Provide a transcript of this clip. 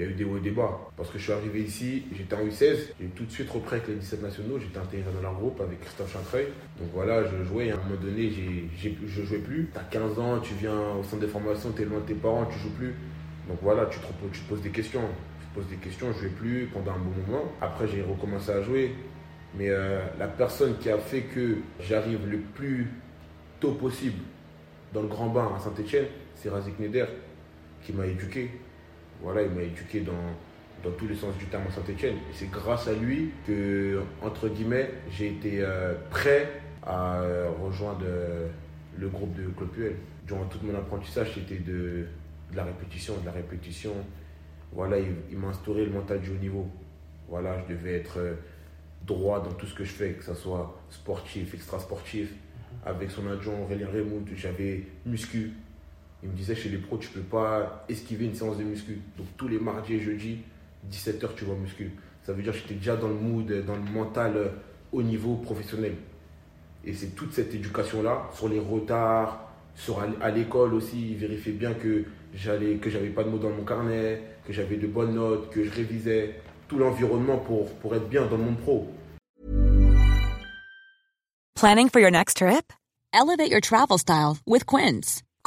Il y a eu des hauts et des bas. Parce que je suis arrivé ici, j'étais en U16, j'ai tout de suite repris avec les 17 nationaux, j'étais intégré dans leur groupe avec Christophe Chantreuil. Donc voilà, je jouais, à un moment donné, j'ai, j'ai, je jouais plus. T'as 15 ans, tu viens au centre de formation, t'es loin de tes parents, tu joues plus. Donc voilà, tu te, tu te poses des questions. Tu te poses des questions, je jouais plus pendant un bon moment. Après, j'ai recommencé à jouer. Mais euh, la personne qui a fait que j'arrive le plus tôt possible dans le grand bain à Saint-Etienne, c'est Razik Neder, qui m'a éduqué. Voilà, il m'a éduqué dans, dans tous les sens du terme à Saint-Etienne. Et c'est grâce à lui que, entre guillemets, j'ai été euh, prêt à euh, rejoindre euh, le groupe de Claude Puel. Durant tout mon apprentissage, c'était de, de la répétition, de la répétition. Voilà, il, il m'a instauré le mental du haut niveau. Voilà, je devais être euh, droit dans tout ce que je fais, que ce soit sportif, extra-sportif. Avec son adjoint Aurélien Raymond, j'avais muscu. Il me disait chez les pros, tu peux pas esquiver une séance de muscu. Donc tous les mardis et jeudis, 17h, tu vois muscu. Ça veut dire que j'étais déjà dans le mood, dans le mental euh, au niveau professionnel. Et c'est toute cette éducation-là, sur les retards, sur à l'école aussi, il vérifiait bien que j'allais, que j'avais pas de mots dans mon carnet, que j'avais de bonnes notes, que je révisais. Tout l'environnement pour, pour être bien dans monde pro. Planning for your next trip? Elevate your travel style with Quince.